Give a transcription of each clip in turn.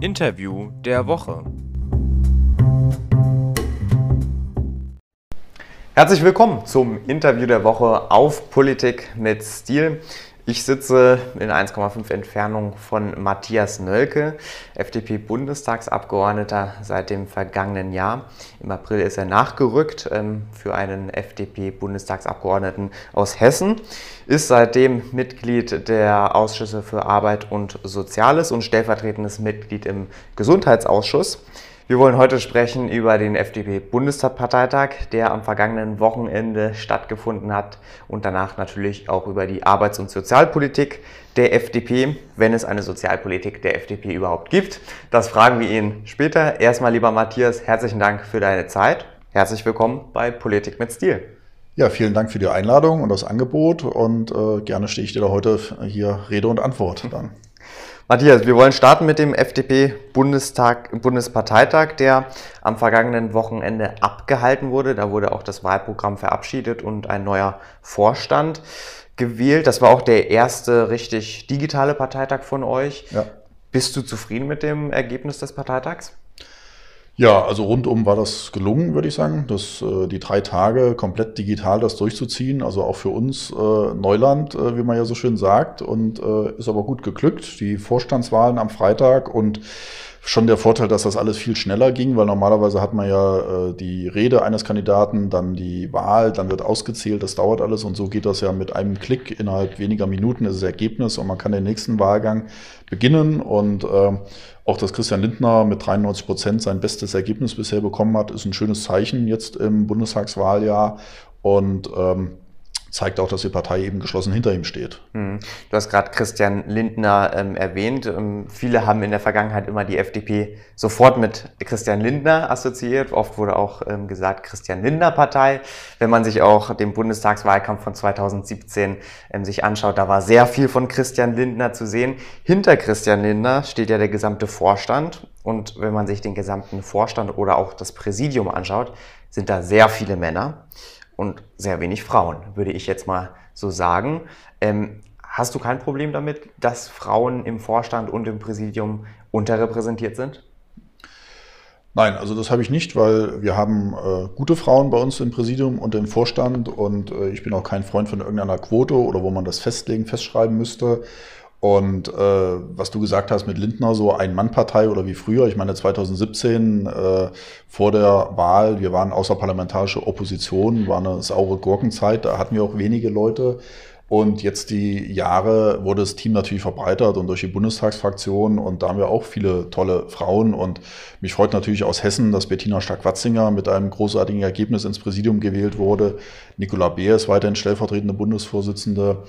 Interview der Woche. Herzlich willkommen zum Interview der Woche auf Politik mit Stil. Ich sitze in 1,5 Entfernung von Matthias Nölke, FDP-Bundestagsabgeordneter seit dem vergangenen Jahr. Im April ist er nachgerückt ähm, für einen FDP-Bundestagsabgeordneten aus Hessen, ist seitdem Mitglied der Ausschüsse für Arbeit und Soziales und stellvertretendes Mitglied im Gesundheitsausschuss. Wir wollen heute sprechen über den FDP-Bundestagsparteitag, der am vergangenen Wochenende stattgefunden hat und danach natürlich auch über die Arbeits- und Sozialpolitik der FDP, wenn es eine Sozialpolitik der FDP überhaupt gibt. Das fragen wir ihn später. Erstmal, lieber Matthias, herzlichen Dank für deine Zeit. Herzlich willkommen bei Politik mit Stil. Ja, vielen Dank für die Einladung und das Angebot und äh, gerne stehe ich dir da heute hier Rede und Antwort dann. Matthias, wir wollen starten mit dem FDP-Bundesparteitag, der am vergangenen Wochenende abgehalten wurde. Da wurde auch das Wahlprogramm verabschiedet und ein neuer Vorstand gewählt. Das war auch der erste richtig digitale Parteitag von euch. Ja. Bist du zufrieden mit dem Ergebnis des Parteitags? Ja, also rundum war das gelungen, würde ich sagen, dass äh, die drei Tage komplett digital das durchzuziehen, also auch für uns äh, Neuland, äh, wie man ja so schön sagt, und äh, ist aber gut geglückt. Die Vorstandswahlen am Freitag und schon der Vorteil, dass das alles viel schneller ging, weil normalerweise hat man ja äh, die Rede eines Kandidaten, dann die Wahl, dann wird ausgezählt, das dauert alles und so geht das ja mit einem Klick innerhalb weniger Minuten ist das Ergebnis und man kann den nächsten Wahlgang beginnen und äh, auch, dass Christian Lindner mit 93 Prozent sein bestes Ergebnis bisher bekommen hat, ist ein schönes Zeichen jetzt im Bundestagswahljahr. Und ähm, zeigt auch, dass die Partei eben geschlossen hinter ihm steht. Hm. Du hast gerade Christian Lindner ähm, erwähnt. Ähm, viele haben in der Vergangenheit immer die FDP sofort mit Christian Lindner assoziiert. Oft wurde auch ähm, gesagt Christian Lindner Partei. Wenn man sich auch den Bundestagswahlkampf von 2017 ähm, sich anschaut, da war sehr viel von Christian Lindner zu sehen. Hinter Christian Lindner steht ja der gesamte Vorstand. Und wenn man sich den gesamten Vorstand oder auch das Präsidium anschaut, sind da sehr viele Männer und sehr wenig Frauen, würde ich jetzt mal so sagen. Ähm, hast du kein Problem damit, dass Frauen im Vorstand und im Präsidium unterrepräsentiert sind? Nein, also das habe ich nicht, weil wir haben äh, gute Frauen bei uns im Präsidium und im Vorstand und äh, ich bin auch kein Freund von irgendeiner Quote oder wo man das festlegen, festschreiben müsste. Und äh, was du gesagt hast mit Lindner, so Ein-Mann-Partei oder wie früher, ich meine 2017 äh, vor der Wahl, wir waren außerparlamentarische Opposition, war eine saure Gurkenzeit, da hatten wir auch wenige Leute. Und jetzt die Jahre wurde das Team natürlich verbreitert und durch die Bundestagsfraktion und da haben wir auch viele tolle Frauen und mich freut natürlich aus Hessen, dass Bettina Stark-Watzinger mit einem großartigen Ergebnis ins Präsidium gewählt wurde. Nicola Beer ist weiterhin stellvertretende Bundesvorsitzende.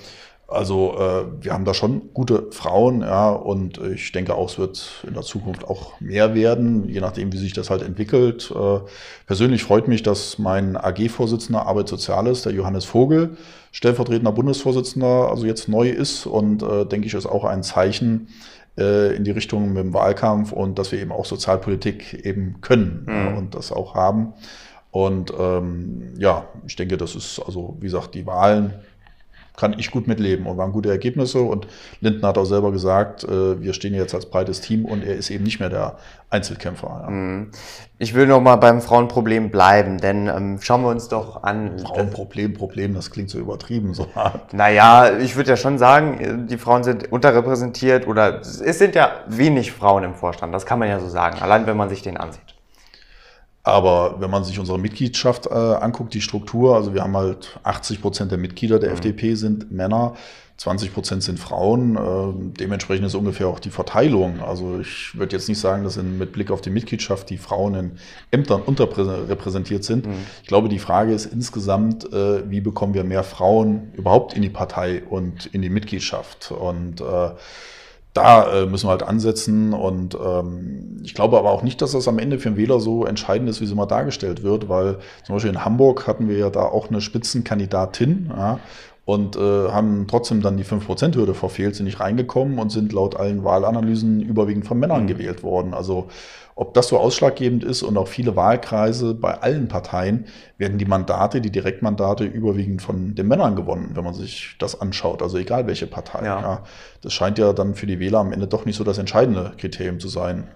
Also äh, wir haben da schon gute Frauen, ja, und ich denke auch, es wird in der Zukunft auch mehr werden, je nachdem, wie sich das halt entwickelt. Äh, persönlich freut mich, dass mein AG-Vorsitzender Arbeit Soziales, der Johannes Vogel, stellvertretender Bundesvorsitzender, also jetzt neu ist und äh, denke ich, ist auch ein Zeichen äh, in die Richtung mit dem Wahlkampf und dass wir eben auch Sozialpolitik eben können mhm. und das auch haben. Und ähm, ja, ich denke, das ist also, wie gesagt, die Wahlen kann ich gut mitleben und waren gute Ergebnisse. Und Lindner hat auch selber gesagt, äh, wir stehen jetzt als breites Team und er ist eben nicht mehr der Einzelkämpfer. Ja. Mhm. Ich will noch mal beim Frauenproblem bleiben, denn ähm, schauen wir uns doch an. Frauenproblem, Problem, das klingt so übertrieben, so hart. Naja, ich würde ja schon sagen, die Frauen sind unterrepräsentiert oder es sind ja wenig Frauen im Vorstand, das kann man ja so sagen, allein wenn man sich den ansieht. Aber wenn man sich unsere Mitgliedschaft äh, anguckt, die Struktur, also wir haben halt 80 Prozent der Mitglieder der mhm. FDP sind Männer, 20 Prozent sind Frauen. Äh, dementsprechend ist ungefähr auch die Verteilung. Also ich würde jetzt nicht sagen, dass in, mit Blick auf die Mitgliedschaft die Frauen in Ämtern unterrepräsentiert sind. Mhm. Ich glaube, die Frage ist insgesamt, äh, wie bekommen wir mehr Frauen überhaupt in die Partei und in die Mitgliedschaft? Und äh, da äh, müssen wir halt ansetzen und ähm, ich glaube aber auch nicht, dass das am Ende für den Wähler so entscheidend ist, wie es immer dargestellt wird, weil zum Beispiel in Hamburg hatten wir ja da auch eine Spitzenkandidatin ja, und äh, haben trotzdem dann die 5%-Hürde verfehlt, sind nicht reingekommen und sind laut allen Wahlanalysen überwiegend von Männern mhm. gewählt worden. Also ob das so ausschlaggebend ist und auch viele Wahlkreise bei allen Parteien werden die Mandate, die Direktmandate überwiegend von den Männern gewonnen, wenn man sich das anschaut. Also egal welche Partei. Ja. ja. das scheint ja dann für die Wähler am Ende doch nicht so das entscheidende Kriterium zu sein.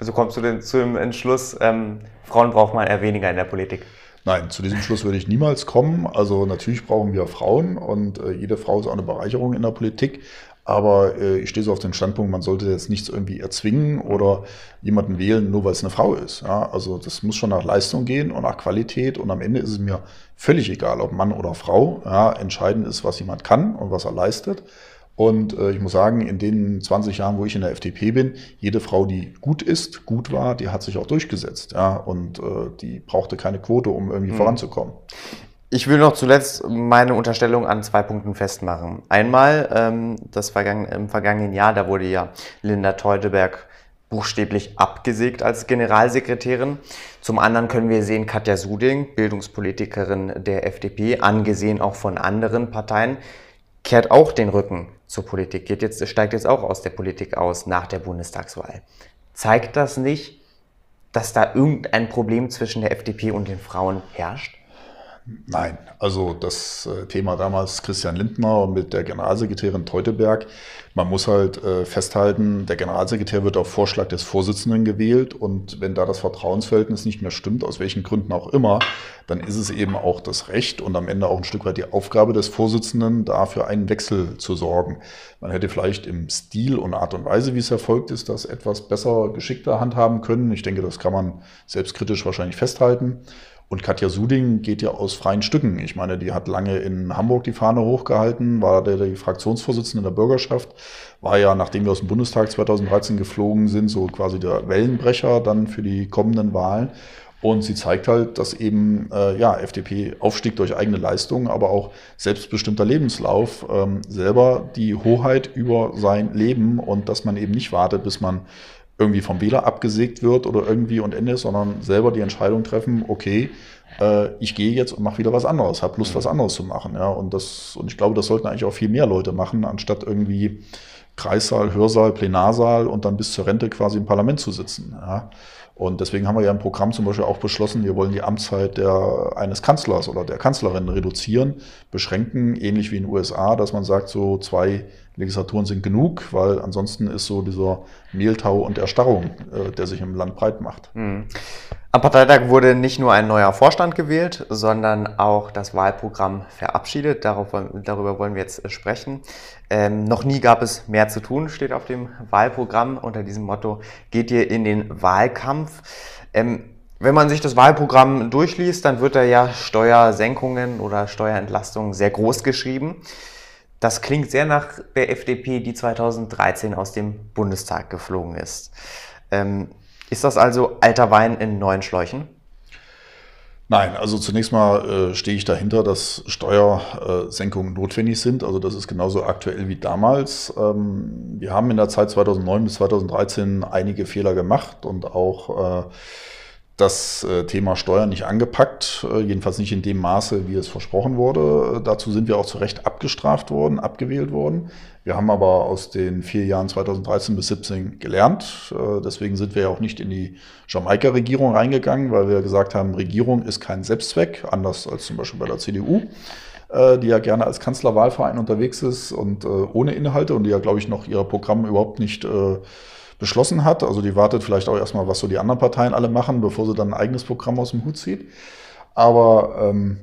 Also kommst du denn zu dem Entschluss, ähm, Frauen braucht man eher weniger in der Politik? Nein, zu diesem Schluss würde ich niemals kommen. Also natürlich brauchen wir Frauen und äh, jede Frau ist auch eine Bereicherung in der Politik. Aber äh, ich stehe so auf den Standpunkt, man sollte jetzt nichts irgendwie erzwingen oder jemanden wählen, nur weil es eine Frau ist. Ja, also das muss schon nach Leistung gehen und nach Qualität. Und am Ende ist es mir völlig egal, ob Mann oder Frau. Ja, entscheidend ist, was jemand kann und was er leistet. Und äh, ich muss sagen, in den 20 Jahren, wo ich in der FDP bin, jede Frau, die gut ist, gut war, die hat sich auch durchgesetzt. Ja, und äh, die brauchte keine Quote, um irgendwie mhm. voranzukommen. Ich will noch zuletzt meine Unterstellung an zwei Punkten festmachen. Einmal ähm, das vergangen, im vergangenen Jahr, da wurde ja Linda Teuteberg buchstäblich abgesägt als Generalsekretärin. Zum anderen können wir sehen, Katja Suding, Bildungspolitikerin der FDP, angesehen auch von anderen Parteien, kehrt auch den Rücken zur Politik, geht jetzt, steigt jetzt auch aus der Politik aus nach der Bundestagswahl. Zeigt das nicht, dass da irgendein Problem zwischen der FDP und den Frauen herrscht? Nein, also das äh, Thema damals Christian Lindner mit der Generalsekretärin Teuteberg. Man muss halt äh, festhalten, der Generalsekretär wird auf Vorschlag des Vorsitzenden gewählt und wenn da das Vertrauensverhältnis nicht mehr stimmt, aus welchen Gründen auch immer, dann ist es eben auch das Recht und am Ende auch ein Stück weit die Aufgabe des Vorsitzenden, dafür einen Wechsel zu sorgen. Man hätte vielleicht im Stil und Art und Weise, wie es erfolgt ist, das etwas besser, geschickter handhaben können. Ich denke, das kann man selbstkritisch wahrscheinlich festhalten. Und Katja Suding geht ja aus freien Stücken. Ich meine, die hat lange in Hamburg die Fahne hochgehalten, war der, die Fraktionsvorsitzende der Bürgerschaft, war ja, nachdem wir aus dem Bundestag 2013 geflogen sind, so quasi der Wellenbrecher dann für die kommenden Wahlen. Und sie zeigt halt, dass eben äh, ja, FDP Aufstieg durch eigene Leistungen, aber auch selbstbestimmter Lebenslauf ähm, selber die Hoheit über sein Leben und dass man eben nicht wartet, bis man irgendwie vom Wähler abgesägt wird oder irgendwie und Ende, sondern selber die Entscheidung treffen, okay, äh, ich gehe jetzt und mache wieder was anderes, habe Lust, was anderes zu machen. Ja, und, das, und ich glaube, das sollten eigentlich auch viel mehr Leute machen, anstatt irgendwie Kreissaal, Hörsaal, Plenarsaal und dann bis zur Rente quasi im Parlament zu sitzen. Ja. Und deswegen haben wir ja im Programm zum Beispiel auch beschlossen, wir wollen die Amtszeit der, eines Kanzlers oder der Kanzlerin reduzieren, beschränken, ähnlich wie in den USA, dass man sagt, so zwei Legislaturen sind genug, weil ansonsten ist so dieser Mehltau und Erstarrung, äh, der sich im Land breit macht. Mhm. Am Parteitag wurde nicht nur ein neuer Vorstand gewählt, sondern auch das Wahlprogramm verabschiedet. Darauf, darüber wollen wir jetzt sprechen. Ähm, noch nie gab es mehr zu tun, steht auf dem Wahlprogramm. Unter diesem Motto geht ihr in den Wahlkampf. Ähm, wenn man sich das Wahlprogramm durchliest, dann wird da ja Steuersenkungen oder Steuerentlastungen sehr groß geschrieben. Das klingt sehr nach der FDP, die 2013 aus dem Bundestag geflogen ist. Ähm, ist das also alter Wein in neuen Schläuchen? Nein, also zunächst mal äh, stehe ich dahinter, dass Steuersenkungen notwendig sind. Also das ist genauso aktuell wie damals. Ähm, wir haben in der Zeit 2009 bis 2013 einige Fehler gemacht und auch äh, das äh, Thema Steuern nicht angepackt, äh, jedenfalls nicht in dem Maße, wie es versprochen wurde. Dazu sind wir auch zu Recht abgestraft worden, abgewählt worden. Wir haben aber aus den vier Jahren 2013 bis 2017 gelernt. Äh, deswegen sind wir ja auch nicht in die Jamaika-Regierung reingegangen, weil wir gesagt haben, Regierung ist kein Selbstzweck, anders als zum Beispiel bei der CDU die ja gerne als Kanzlerwahlverein unterwegs ist und ohne Inhalte und die ja, glaube ich, noch ihr Programm überhaupt nicht beschlossen hat. Also die wartet vielleicht auch erstmal, was so die anderen Parteien alle machen, bevor sie dann ein eigenes Programm aus dem Hut zieht. Aber ähm,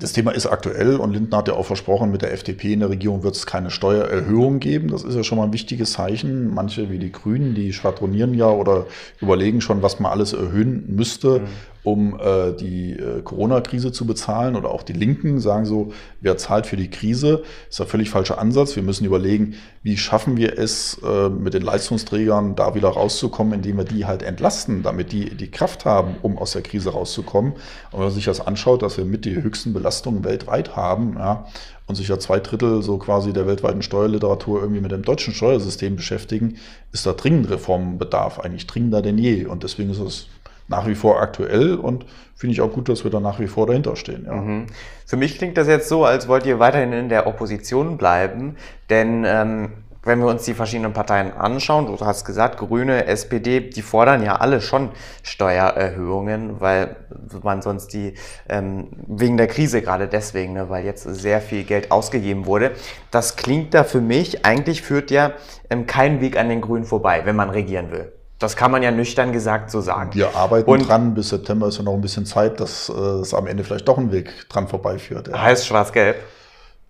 das Thema ist aktuell und Lindner hat ja auch versprochen, mit der FDP in der Regierung wird es keine Steuererhöhung geben. Das ist ja schon mal ein wichtiges Zeichen. Manche wie die Grünen, die schwadronieren ja oder überlegen schon, was man alles erhöhen müsste, mhm um äh, die äh, Corona-Krise zu bezahlen oder auch die Linken sagen so, wer zahlt für die Krise? Ist ein völlig falscher Ansatz. Wir müssen überlegen, wie schaffen wir es, äh, mit den Leistungsträgern da wieder rauszukommen, indem wir die halt entlasten, damit die die Kraft haben, um aus der Krise rauszukommen. Und wenn man sich das anschaut, dass wir mit die höchsten Belastungen weltweit haben, ja, und sich ja zwei Drittel so quasi der weltweiten Steuerliteratur irgendwie mit dem deutschen Steuersystem beschäftigen, ist da dringend Reformbedarf, eigentlich dringender denn je. Und deswegen ist es nach wie vor aktuell und finde ich auch gut, dass wir da nach wie vor dahinter stehen. Ja. Mhm. Für mich klingt das jetzt so, als wollt ihr weiterhin in der Opposition bleiben, denn ähm, wenn wir uns die verschiedenen Parteien anschauen, du hast gesagt, Grüne, SPD, die fordern ja alle schon Steuererhöhungen, weil man sonst die, ähm, wegen der Krise gerade deswegen, ne, weil jetzt sehr viel Geld ausgegeben wurde. Das klingt da für mich, eigentlich führt ja ähm, kein Weg an den Grünen vorbei, wenn man regieren will. Das kann man ja nüchtern gesagt so sagen. Wir arbeiten Und dran, bis September ist ja noch ein bisschen Zeit, dass äh, es am Ende vielleicht doch ein Weg dran vorbeiführt. Ja. Heißt schwarz-gelb?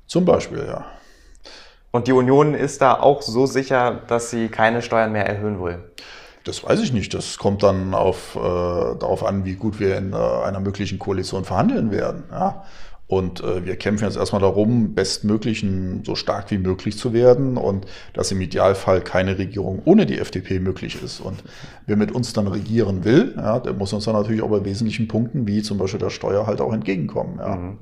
Zum Beispiel, ja. Und die Union ist da auch so sicher, dass sie keine Steuern mehr erhöhen will? Das weiß ich nicht. Das kommt dann auf, äh, darauf an, wie gut wir in äh, einer möglichen Koalition verhandeln werden. Ja? Und äh, wir kämpfen jetzt erstmal darum, bestmöglichen so stark wie möglich zu werden und dass im Idealfall keine Regierung ohne die FDP möglich ist. Und wer mit uns dann regieren will, ja, der muss uns dann natürlich auch bei wesentlichen Punkten, wie zum Beispiel der Steuer, halt auch entgegenkommen. Ja. Mhm.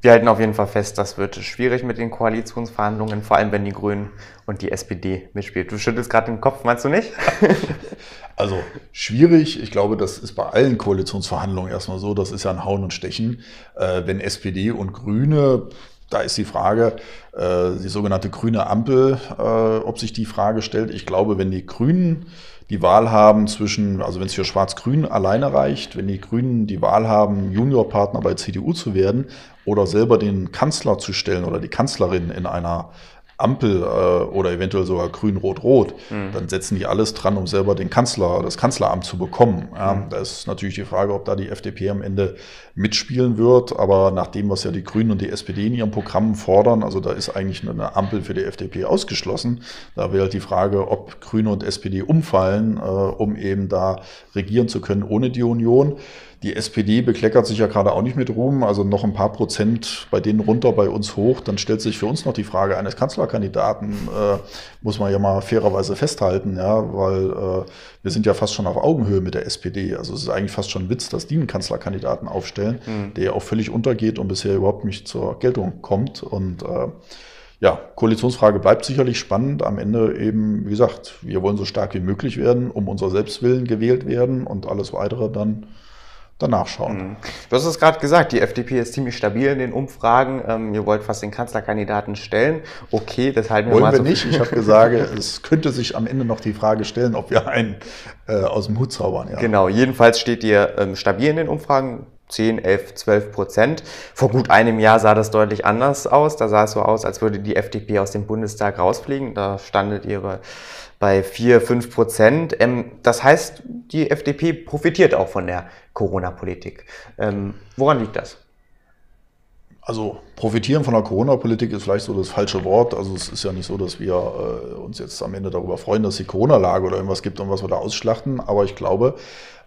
Wir halten auf jeden Fall fest, das wird schwierig mit den Koalitionsverhandlungen, vor allem wenn die Grünen und die SPD mitspielt. Du schüttelst gerade den Kopf, meinst du nicht? also schwierig. Ich glaube, das ist bei allen Koalitionsverhandlungen erstmal so. Das ist ja ein Hauen und Stechen. Äh, wenn SPD und Grüne da ist die Frage, äh, die sogenannte grüne Ampel, äh, ob sich die Frage stellt. Ich glaube, wenn die Grünen die Wahl haben zwischen, also wenn es für Schwarz-Grün alleine reicht, wenn die Grünen die Wahl haben, Juniorpartner bei CDU zu werden oder selber den Kanzler zu stellen oder die Kanzlerin in einer Ampel äh, oder eventuell sogar grün-rot-rot, mhm. dann setzen die alles dran, um selber den Kanzler, das Kanzleramt zu bekommen. Ja, mhm. Da ist natürlich die Frage, ob da die FDP am Ende mitspielen wird. Aber nach dem, was ja die Grünen und die SPD in ihren Programmen fordern, also da ist eigentlich eine Ampel für die FDP ausgeschlossen. Da wäre halt die Frage, ob Grüne und SPD umfallen, äh, um eben da regieren zu können ohne die Union. Die SPD bekleckert sich ja gerade auch nicht mit Ruhm, also noch ein paar Prozent bei denen runter, bei uns hoch. Dann stellt sich für uns noch die Frage eines Kanzlerkandidaten, äh, muss man ja mal fairerweise festhalten, ja, weil äh, wir sind ja fast schon auf Augenhöhe mit der SPD. Also es ist eigentlich fast schon ein Witz, dass die einen Kanzlerkandidaten aufstellen, mhm. der auch völlig untergeht und bisher überhaupt nicht zur Geltung kommt. Und äh, ja, Koalitionsfrage bleibt sicherlich spannend. Am Ende eben, wie gesagt, wir wollen so stark wie möglich werden, um unser Selbstwillen gewählt werden und alles weitere dann danach schauen. Mhm. Du hast es gerade gesagt, die FDP ist ziemlich stabil in den Umfragen. Ähm, ihr wollt fast den Kanzlerkandidaten stellen. Okay, das halten wir Wollen mal wir so nicht. Ich habe gesagt, es könnte sich am Ende noch die Frage stellen, ob wir einen äh, aus dem Hut zaubern. Ja. Genau, jedenfalls steht ihr ähm, stabil in den Umfragen. 10, 11, 12 Prozent. Vor gut einem Jahr sah das deutlich anders aus. Da sah es so aus, als würde die FDP aus dem Bundestag rausfliegen. Da standet ihr bei bei 4, 5 Prozent. Ähm, das heißt, die FDP profitiert auch von der Corona-Politik. Ähm, woran liegt das? Also profitieren von der Corona-Politik ist vielleicht so das falsche Wort. Also es ist ja nicht so, dass wir äh, uns jetzt am Ende darüber freuen, dass die Corona-Lage oder irgendwas gibt und was wir da ausschlachten. Aber ich glaube,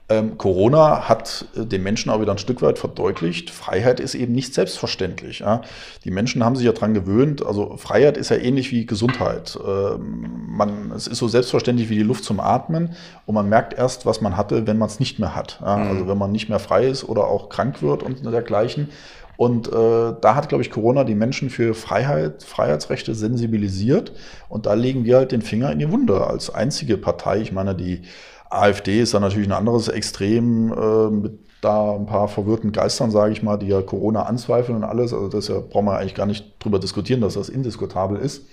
ähm, Corona hat äh, den Menschen auch wieder ein Stück weit verdeutlicht, Freiheit ist eben nicht selbstverständlich. Ja? Die Menschen haben sich ja dran gewöhnt, also Freiheit ist ja ähnlich wie Gesundheit. Ähm, man, es ist so selbstverständlich wie die Luft zum Atmen und man merkt erst, was man hatte, wenn man es nicht mehr hat. Ja? Mhm. Also wenn man nicht mehr frei ist oder auch krank wird und dergleichen. Und äh, da hat, glaube ich, Corona die Menschen für Freiheit, Freiheitsrechte sensibilisiert. Und da legen wir halt den Finger in die Wunde als einzige Partei. Ich meine, die AfD ist dann natürlich ein anderes Extrem äh, mit da ein paar verwirrten Geistern, sage ich mal, die ja Corona anzweifeln und alles. Also das ja, brauchen wir eigentlich gar nicht drüber diskutieren, dass das indiskutabel ist.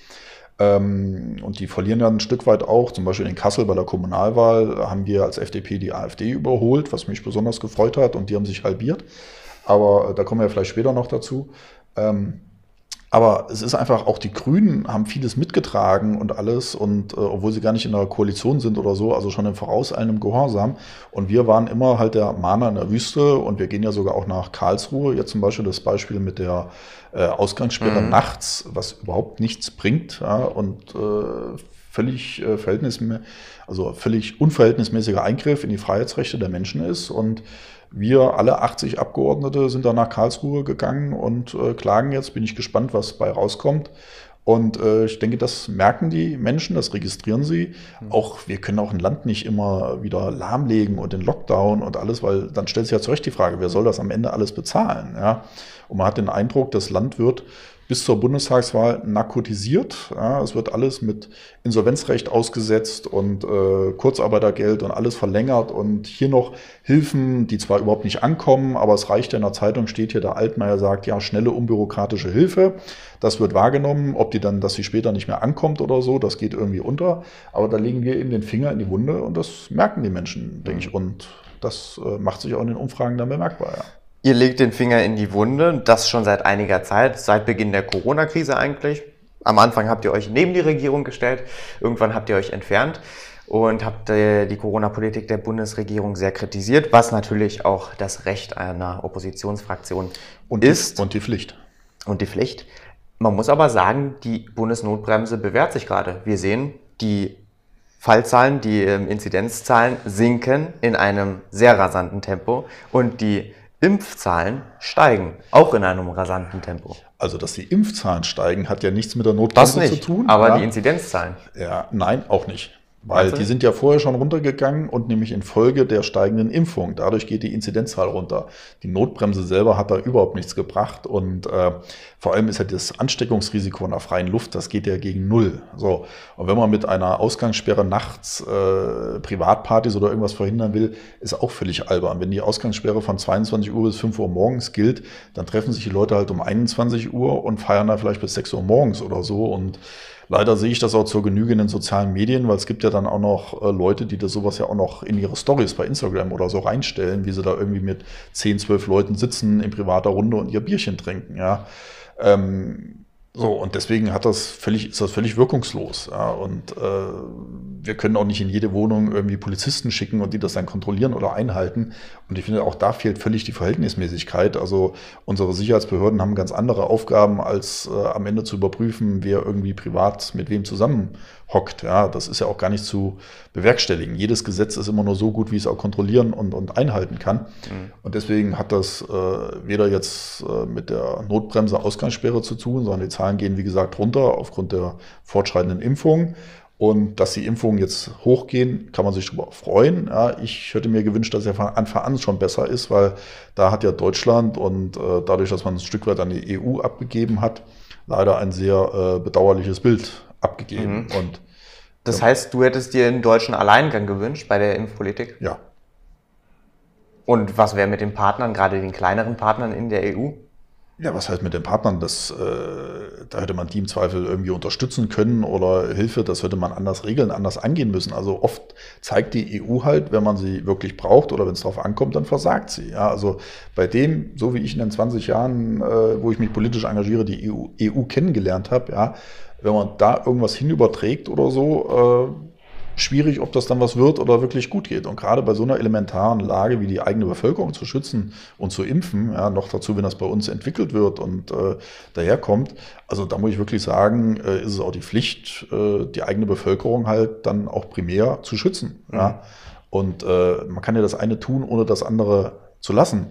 Ähm, und die verlieren dann ein Stück weit auch. Zum Beispiel in Kassel bei der Kommunalwahl haben wir als FDP die AfD überholt, was mich besonders gefreut hat und die haben sich halbiert. Aber äh, da kommen wir vielleicht später noch dazu. Ähm, aber es ist einfach, auch die Grünen haben vieles mitgetragen und alles, und äh, obwohl sie gar nicht in der Koalition sind oder so, also schon im vorauseilendem Gehorsam. Und wir waren immer halt der Mahner in der Wüste und wir gehen ja sogar auch nach Karlsruhe. Jetzt zum Beispiel das Beispiel mit der äh, Ausgangssperre mhm. nachts, was überhaupt nichts bringt ja, und äh, völlig äh, verhältnismäßig, also völlig unverhältnismäßiger Eingriff in die Freiheitsrechte der Menschen ist. Und wir alle 80 Abgeordnete sind dann nach Karlsruhe gegangen und äh, klagen jetzt. Bin ich gespannt, was bei rauskommt. Und äh, ich denke, das merken die Menschen, das registrieren sie. Mhm. Auch wir können auch ein Land nicht immer wieder lahmlegen und den Lockdown und alles, weil dann stellt sich ja zu Recht die Frage, wer soll das am Ende alles bezahlen? Ja? Und man hat den Eindruck, das Land wird bis zur Bundestagswahl narkotisiert. Ja, es wird alles mit Insolvenzrecht ausgesetzt und äh, Kurzarbeitergeld und alles verlängert und hier noch Hilfen, die zwar überhaupt nicht ankommen, aber es reicht ja in der Zeitung, steht hier, der Altmaier sagt, ja, schnelle, unbürokratische Hilfe. Das wird wahrgenommen, ob die dann, dass sie später nicht mehr ankommt oder so, das geht irgendwie unter. Aber da legen wir eben den Finger in die Wunde und das merken die Menschen, denke ich. Mhm. Und das äh, macht sich auch in den Umfragen dann bemerkbar, ja. Ihr legt den Finger in die Wunde, das schon seit einiger Zeit, seit Beginn der Corona-Krise eigentlich. Am Anfang habt ihr euch neben die Regierung gestellt, irgendwann habt ihr euch entfernt und habt äh, die Corona-Politik der Bundesregierung sehr kritisiert, was natürlich auch das Recht einer Oppositionsfraktion und ist. Die, und die Pflicht. Und die Pflicht. Man muss aber sagen, die Bundesnotbremse bewährt sich gerade. Wir sehen, die Fallzahlen, die ähm, Inzidenzzahlen sinken in einem sehr rasanten Tempo und die Impfzahlen steigen, auch in einem rasanten Tempo. Also, dass die Impfzahlen steigen, hat ja nichts mit der Notbremse zu tun. Aber ja. die Inzidenzzahlen. Ja, nein, auch nicht. Weil die sind ja vorher schon runtergegangen und nämlich infolge der steigenden Impfung. Dadurch geht die Inzidenzzahl runter. Die Notbremse selber hat da überhaupt nichts gebracht und äh, vor allem ist ja das Ansteckungsrisiko in der freien Luft, das geht ja gegen null. So und wenn man mit einer Ausgangssperre nachts äh, Privatpartys oder irgendwas verhindern will, ist auch völlig albern. Wenn die Ausgangssperre von 22 Uhr bis 5 Uhr morgens gilt, dann treffen sich die Leute halt um 21 Uhr und feiern da vielleicht bis 6 Uhr morgens oder so und Leider sehe ich das auch zur Genüge in den sozialen Medien, weil es gibt ja dann auch noch äh, Leute, die das sowas ja auch noch in ihre Stories bei Instagram oder so reinstellen, wie sie da irgendwie mit 10, 12 Leuten sitzen in privater Runde und ihr Bierchen trinken, ja. Ähm, so, und deswegen hat das völlig, ist das völlig wirkungslos. Ja, und äh, wir können auch nicht in jede Wohnung irgendwie Polizisten schicken und die das dann kontrollieren oder einhalten. Und ich finde, auch da fehlt völlig die Verhältnismäßigkeit. Also unsere Sicherheitsbehörden haben ganz andere Aufgaben, als äh, am Ende zu überprüfen, wer irgendwie privat mit wem zusammen hockt. Ja, das ist ja auch gar nicht zu bewerkstelligen. Jedes Gesetz ist immer nur so gut, wie es auch kontrollieren und, und einhalten kann. Mhm. Und deswegen hat das äh, weder jetzt äh, mit der Notbremse Ausgangssperre zu tun, sondern die Zahlen gehen, wie gesagt, runter aufgrund der fortschreitenden Impfung. Und dass die Impfungen jetzt hochgehen, kann man sich darüber freuen. Ja, ich hätte mir gewünscht, dass er von Anfang an schon besser ist, weil da hat ja Deutschland und äh, dadurch, dass man ein Stück weit an die EU abgegeben hat, leider ein sehr äh, bedauerliches Bild abgegeben. Mhm. Und, das ja. heißt, du hättest dir einen deutschen Alleingang gewünscht bei der Impfpolitik? Ja. Und was wäre mit den Partnern, gerade den kleineren Partnern in der EU? Ja, was heißt mit den Partnern? Das, äh, da hätte man die im Zweifel irgendwie unterstützen können oder Hilfe, das hätte man anders regeln, anders angehen müssen. Also oft zeigt die EU halt, wenn man sie wirklich braucht oder wenn es darauf ankommt, dann versagt sie. Ja, also bei dem, so wie ich in den 20 Jahren, äh, wo ich mich politisch engagiere, die EU, EU kennengelernt habe, ja, wenn man da irgendwas hinüberträgt oder so, äh, schwierig, ob das dann was wird oder wirklich gut geht. Und gerade bei so einer elementaren Lage wie die eigene Bevölkerung zu schützen und zu impfen, ja, noch dazu, wenn das bei uns entwickelt wird und äh, daherkommt, also da muss ich wirklich sagen, äh, ist es auch die Pflicht, äh, die eigene Bevölkerung halt dann auch primär zu schützen. Mhm. Ja. Und äh, man kann ja das eine tun, ohne das andere zu lassen.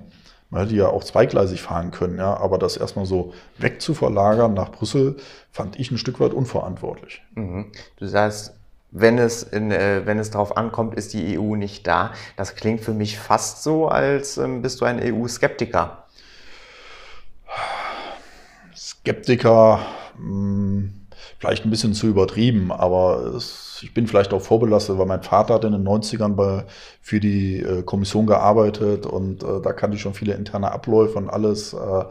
Man hätte ja auch zweigleisig fahren können, ja, aber das erstmal so wegzuverlagern nach Brüssel, fand ich ein Stück weit unverantwortlich. Mhm. Du sagst, wenn es, in, äh, wenn es darauf ankommt, ist die EU nicht da. Das klingt für mich fast so, als ähm, bist du ein EU-Skeptiker. Skeptiker, mh, hm, vielleicht ein bisschen zu übertrieben, aber es, ich bin vielleicht auch vorbelastet, weil mein Vater hat in den 90ern bei, für die äh, Kommission gearbeitet und äh, da kannte ich schon viele interne Abläufe und alles. Äh,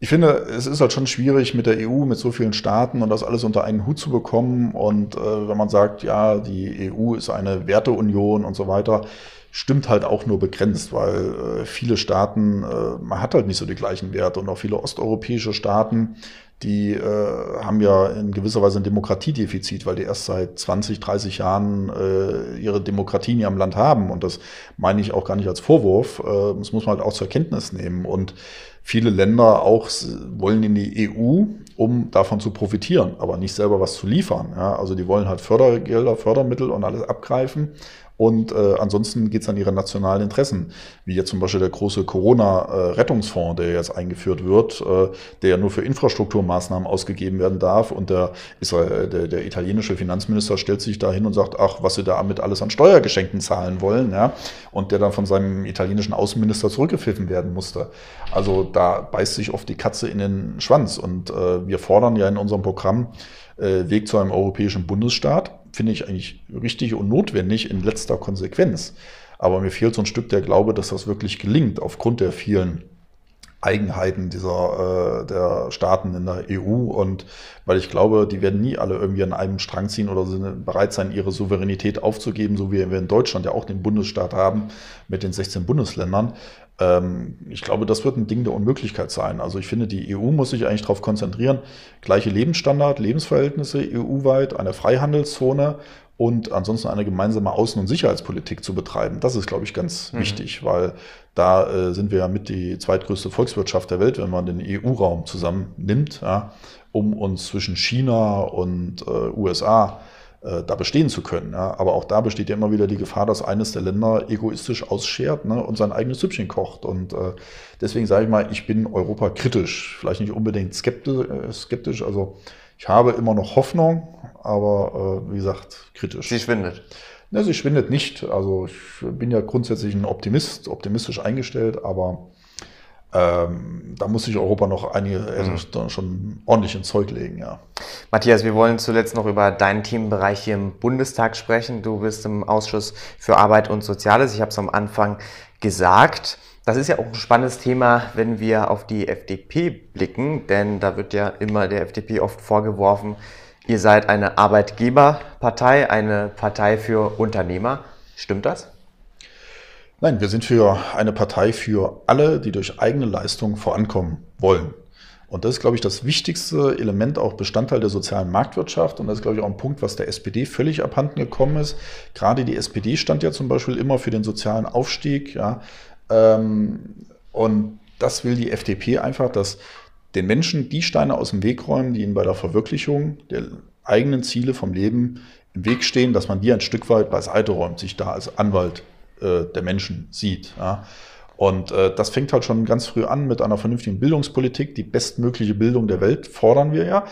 ich finde, es ist halt schon schwierig mit der EU, mit so vielen Staaten und das alles unter einen Hut zu bekommen. Und äh, wenn man sagt, ja, die EU ist eine Werteunion und so weiter, stimmt halt auch nur begrenzt, weil äh, viele Staaten, äh, man hat halt nicht so die gleichen Werte und auch viele osteuropäische Staaten, die äh, haben ja in gewisser Weise ein Demokratiedefizit, weil die erst seit 20, 30 Jahren äh, ihre Demokratie in ihrem Land haben. Und das meine ich auch gar nicht als Vorwurf. Äh, das muss man halt auch zur Kenntnis nehmen. Und viele Länder auch wollen in die EU, um davon zu profitieren, aber nicht selber was zu liefern. Ja, also die wollen halt Fördergelder, Fördermittel und alles abgreifen Und äh, ansonsten geht es an ihre nationalen Interessen, wie jetzt zum Beispiel der große Corona-Rettungsfonds, der jetzt eingeführt wird, äh, der ja nur für Infrastrukturmaßnahmen ausgegeben werden darf. Und der, Israel, der, der italienische Finanzminister stellt sich da hin und sagt, ach, was sie damit alles an Steuergeschenken zahlen wollen. Ja? Und der dann von seinem italienischen Außenminister zurückgepfiffen werden musste. Also da beißt sich oft die Katze in den Schwanz. Und äh, wir fordern ja in unserem Programm, äh, Weg zu einem europäischen Bundesstaat finde ich eigentlich richtig und notwendig in letzter Konsequenz. Aber mir fehlt so ein Stück der Glaube, dass das wirklich gelingt, aufgrund der vielen Eigenheiten dieser äh, der Staaten in der EU und weil ich glaube, die werden nie alle irgendwie an einem Strang ziehen oder sind bereit sein, ihre Souveränität aufzugeben, so wie wir in Deutschland ja auch den Bundesstaat haben mit den 16 Bundesländern. Ähm, ich glaube, das wird ein Ding der Unmöglichkeit sein. Also ich finde, die EU muss sich eigentlich darauf konzentrieren, gleiche Lebensstandard, Lebensverhältnisse EU-weit, eine Freihandelszone und ansonsten eine gemeinsame Außen- und Sicherheitspolitik zu betreiben. Das ist, glaube ich, ganz mhm. wichtig, weil da äh, sind wir ja mit die zweitgrößte Volkswirtschaft der Welt, wenn man den EU-Raum zusammennimmt, ja, um uns zwischen China und äh, USA äh, da bestehen zu können. Ja. Aber auch da besteht ja immer wieder die Gefahr, dass eines der Länder egoistisch ausschert ne, und sein eigenes Süppchen kocht. Und äh, deswegen sage ich mal, ich bin Europa kritisch, vielleicht nicht unbedingt skeptisch, äh, skeptisch also ich habe immer noch Hoffnung, aber äh, wie gesagt, kritisch. Sie schwindet. Ne, sie schwindet nicht. Also ich bin ja grundsätzlich ein Optimist, optimistisch eingestellt, aber ähm, da muss sich Europa noch einige mhm. schon ordentlich ins Zeug legen, ja. Matthias, wir wollen zuletzt noch über deinen Themenbereich hier im Bundestag sprechen. Du bist im Ausschuss für Arbeit und Soziales. Ich habe es am Anfang gesagt. Das ist ja auch ein spannendes Thema, wenn wir auf die FDP blicken, denn da wird ja immer der FDP oft vorgeworfen, ihr seid eine Arbeitgeberpartei, eine Partei für Unternehmer. Stimmt das? Nein, wir sind für eine Partei für alle, die durch eigene Leistung vorankommen wollen. Und das ist, glaube ich, das wichtigste Element, auch Bestandteil der sozialen Marktwirtschaft. Und das ist, glaube ich, auch ein Punkt, was der SPD völlig abhanden gekommen ist. Gerade die SPD stand ja zum Beispiel immer für den sozialen Aufstieg. Ja. Ähm, und das will die FDP einfach, dass den Menschen die Steine aus dem Weg räumen, die ihnen bei der Verwirklichung der eigenen Ziele vom Leben im Weg stehen, dass man die ein Stück weit beiseite räumt, sich da als Anwalt äh, der Menschen sieht. Ja. Und äh, das fängt halt schon ganz früh an mit einer vernünftigen Bildungspolitik. Die bestmögliche Bildung der Welt fordern wir ja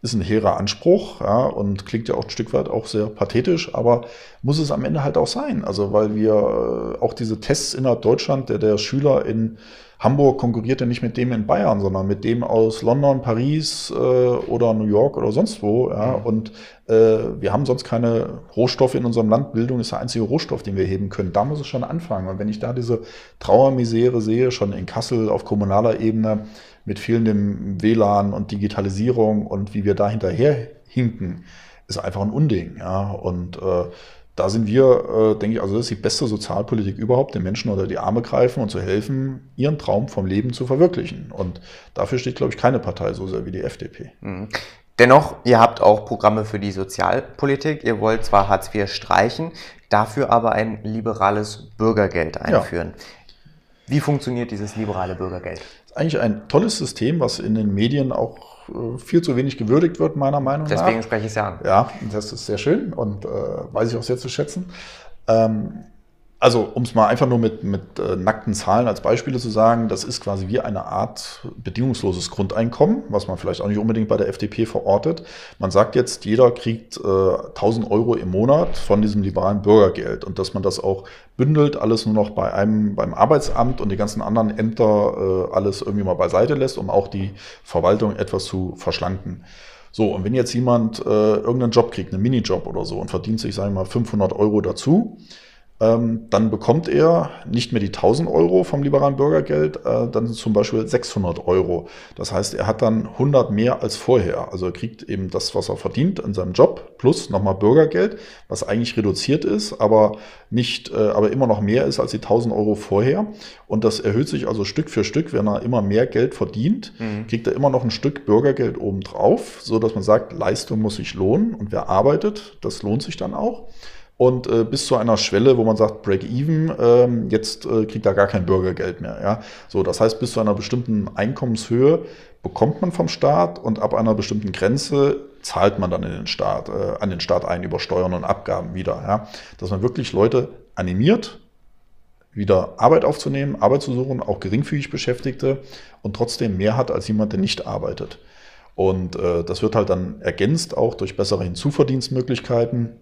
ist ein hehrer Anspruch ja, und klingt ja auch ein Stück weit auch sehr pathetisch, aber muss es am Ende halt auch sein. Also weil wir äh, auch diese Tests innerhalb Deutschland, der der Schüler in Hamburg konkurriert ja nicht mit dem in Bayern, sondern mit dem aus London, Paris äh, oder New York oder sonst wo. Ja? Mhm. Und äh, wir haben sonst keine Rohstoffe in unserem Land. Bildung ist der einzige Rohstoff, den wir heben können. Da muss es schon anfangen. Und wenn ich da diese Trauermisere sehe, schon in Kassel auf kommunaler Ebene, mit fehlendem WLAN und Digitalisierung und wie wir da hinterher hinken, ist einfach ein Unding. Ja? Und äh, da sind wir, äh, denke ich, also das ist die beste Sozialpolitik überhaupt, den Menschen unter die Arme greifen und zu helfen, ihren Traum vom Leben zu verwirklichen. Und dafür steht, glaube ich, keine Partei so sehr wie die FDP. Mhm. Dennoch, ihr habt auch Programme für die Sozialpolitik. Ihr wollt zwar Hartz IV streichen, dafür aber ein liberales Bürgergeld einführen. Ja. Wie funktioniert dieses liberale Bürgergeld? Eigentlich ein tolles System, was in den Medien auch äh, viel zu wenig gewürdigt wird, meiner Meinung Deswegen nach. Deswegen spreche ich es ja an. Ja, das ist sehr schön und äh, weiß ich auch sehr zu schätzen. Ähm, also, um es mal einfach nur mit, mit äh, nackten Zahlen als Beispiele zu sagen, das ist quasi wie eine Art bedingungsloses Grundeinkommen, was man vielleicht auch nicht unbedingt bei der FDP verortet. Man sagt jetzt, jeder kriegt äh, 1000 Euro im Monat von diesem liberalen Bürgergeld und dass man das auch bündelt, alles nur noch bei einem, beim Arbeitsamt und die ganzen anderen Ämter äh, alles irgendwie mal beiseite lässt, um auch die Verwaltung etwas zu verschlanken. So, und wenn jetzt jemand äh, irgendeinen Job kriegt, einen Minijob oder so und verdient sich, sagen wir mal, 500 Euro dazu, dann bekommt er nicht mehr die 1000 Euro vom liberalen Bürgergeld, äh, dann zum Beispiel 600 Euro. Das heißt, er hat dann 100 mehr als vorher. Also er kriegt eben das, was er verdient in seinem Job, plus nochmal Bürgergeld, was eigentlich reduziert ist, aber nicht, äh, aber immer noch mehr ist als die 1000 Euro vorher. Und das erhöht sich also Stück für Stück, wenn er immer mehr Geld verdient, mhm. kriegt er immer noch ein Stück Bürgergeld obendrauf, so dass man sagt, Leistung muss sich lohnen und wer arbeitet, das lohnt sich dann auch und äh, bis zu einer Schwelle, wo man sagt, Break-Even, ähm, jetzt äh, kriegt er gar kein Bürgergeld mehr. Ja? So, das heißt, bis zu einer bestimmten Einkommenshöhe bekommt man vom Staat und ab einer bestimmten Grenze zahlt man dann in den Staat, äh, an den Staat ein über Steuern und Abgaben wieder. Ja? Dass man wirklich Leute animiert, wieder Arbeit aufzunehmen, Arbeit zu suchen, auch geringfügig Beschäftigte und trotzdem mehr hat als jemand, der nicht arbeitet. Und äh, das wird halt dann ergänzt auch durch bessere Hinzuverdienstmöglichkeiten.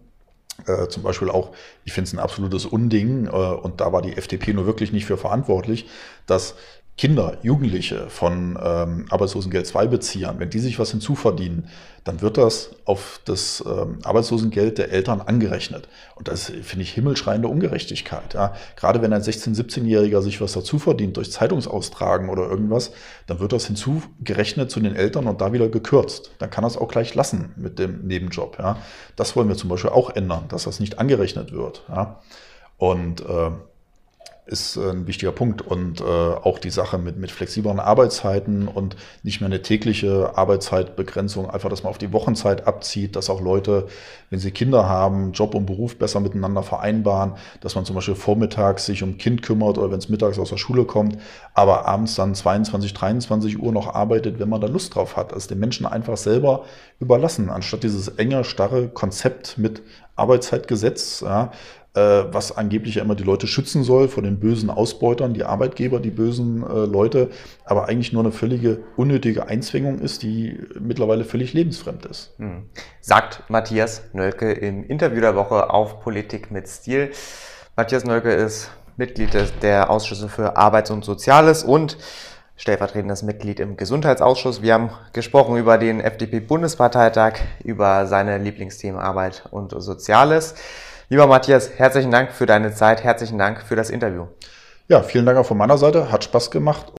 Äh, zum Beispiel auch, ich finde es ein absolutes Unding, äh, und da war die FDP nur wirklich nicht für verantwortlich, dass Kinder, Jugendliche von ähm, Arbeitslosengeld 2 Beziehern, wenn die sich was hinzuverdienen, dann wird das auf das ähm, Arbeitslosengeld der Eltern angerechnet. Und das finde ich himmelschreiende Ungerechtigkeit. Ja. Gerade wenn ein 16-, 17-Jähriger sich was dazu verdient durch Zeitungsaustragen oder irgendwas, dann wird das hinzugerechnet zu den Eltern und da wieder gekürzt. Dann kann das auch gleich lassen mit dem Nebenjob. Ja. Das wollen wir zum Beispiel auch ändern, dass das nicht angerechnet wird. Ja. Und äh, ist ein wichtiger Punkt. Und äh, auch die Sache mit, mit flexibleren Arbeitszeiten und nicht mehr eine tägliche Arbeitszeitbegrenzung, einfach, dass man auf die Wochenzeit abzieht, dass auch Leute, wenn sie Kinder haben, Job und Beruf besser miteinander vereinbaren, dass man zum Beispiel vormittags sich um Kind kümmert oder wenn es mittags aus der Schule kommt, aber abends dann 22, 23 Uhr noch arbeitet, wenn man da Lust drauf hat. Also den Menschen einfach selber überlassen, anstatt dieses enge, starre Konzept mit Arbeitszeitgesetz, ja, äh, was angeblich ja immer die Leute schützen soll vor den bösen Ausbeutern, die Arbeitgeber, die bösen äh, Leute, aber eigentlich nur eine völlige unnötige Einzwängung ist, die mittlerweile völlig lebensfremd ist. Hm. Sagt Matthias Nölke im Interview der Woche auf Politik mit Stil. Matthias Nölke ist Mitglied der Ausschüsse für Arbeits- und Soziales und stellvertretendes Mitglied im Gesundheitsausschuss. Wir haben gesprochen über den FDP-Bundesparteitag, über seine Lieblingsthemen Arbeit und Soziales. Lieber Matthias, herzlichen Dank für deine Zeit, herzlichen Dank für das Interview. Ja, vielen Dank auch von meiner Seite, hat Spaß gemacht.